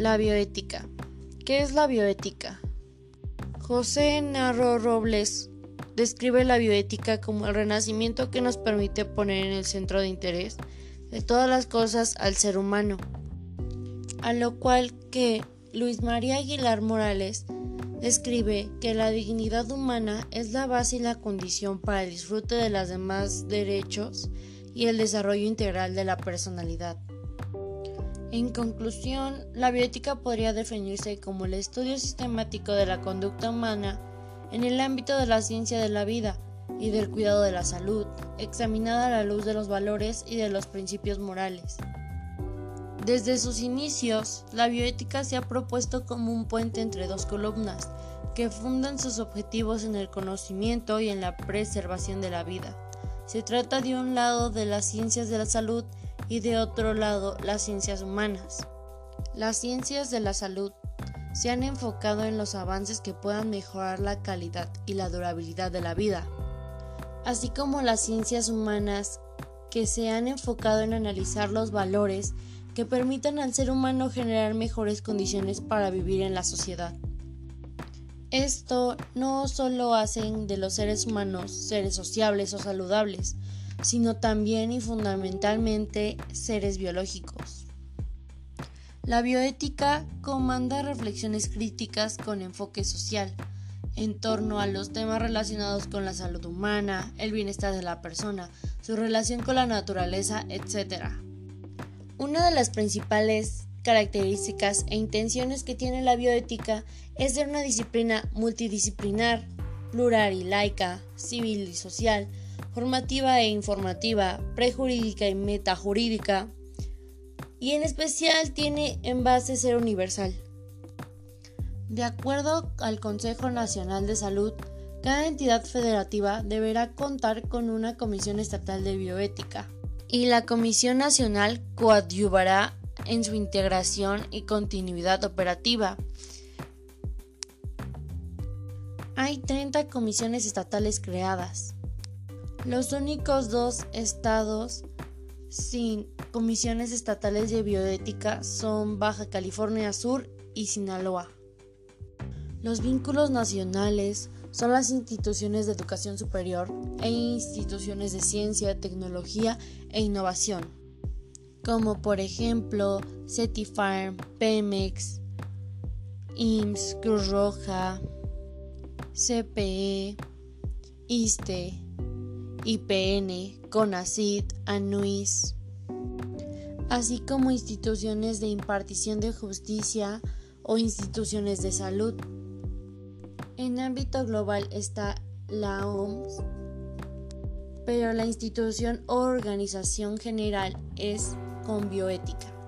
La bioética. ¿Qué es la bioética? José Narro Robles describe la bioética como el renacimiento que nos permite poner en el centro de interés de todas las cosas al ser humano, a lo cual que Luis María Aguilar Morales escribe que la dignidad humana es la base y la condición para el disfrute de los demás derechos y el desarrollo integral de la personalidad. En conclusión, la bioética podría definirse como el estudio sistemático de la conducta humana en el ámbito de la ciencia de la vida y del cuidado de la salud, examinada a la luz de los valores y de los principios morales. Desde sus inicios, la bioética se ha propuesto como un puente entre dos columnas que fundan sus objetivos en el conocimiento y en la preservación de la vida. Se trata de un lado de las ciencias de la salud y de otro lado las ciencias humanas. Las ciencias de la salud se han enfocado en los avances que puedan mejorar la calidad y la durabilidad de la vida, así como las ciencias humanas que se han enfocado en analizar los valores que permitan al ser humano generar mejores condiciones para vivir en la sociedad. Esto no solo hacen de los seres humanos seres sociables o saludables, sino también y fundamentalmente seres biológicos. La bioética comanda reflexiones críticas con enfoque social en torno a los temas relacionados con la salud humana, el bienestar de la persona, su relación con la naturaleza, etc. Una de las principales características e intenciones que tiene la bioética es ser una disciplina multidisciplinar, plural y laica, civil y social, formativa e informativa, prejurídica y metajurídica, y en especial tiene en base ser universal. De acuerdo al Consejo Nacional de Salud, cada entidad federativa deberá contar con una comisión estatal de bioética y la Comisión Nacional coadyuvará en su integración y continuidad operativa. Hay 30 comisiones estatales creadas. Los únicos dos estados sin comisiones estatales de bioética son Baja California Sur y Sinaloa. Los vínculos nacionales son las instituciones de educación superior e instituciones de ciencia, tecnología e innovación, como por ejemplo CETIFARM, Pemex, IMSS, Cruz Roja, CPE, ISTE, IPN, CONACIT, ANUIS, así como instituciones de impartición de justicia o instituciones de salud. En ámbito global está la OMS, pero la institución o organización general es con bioética.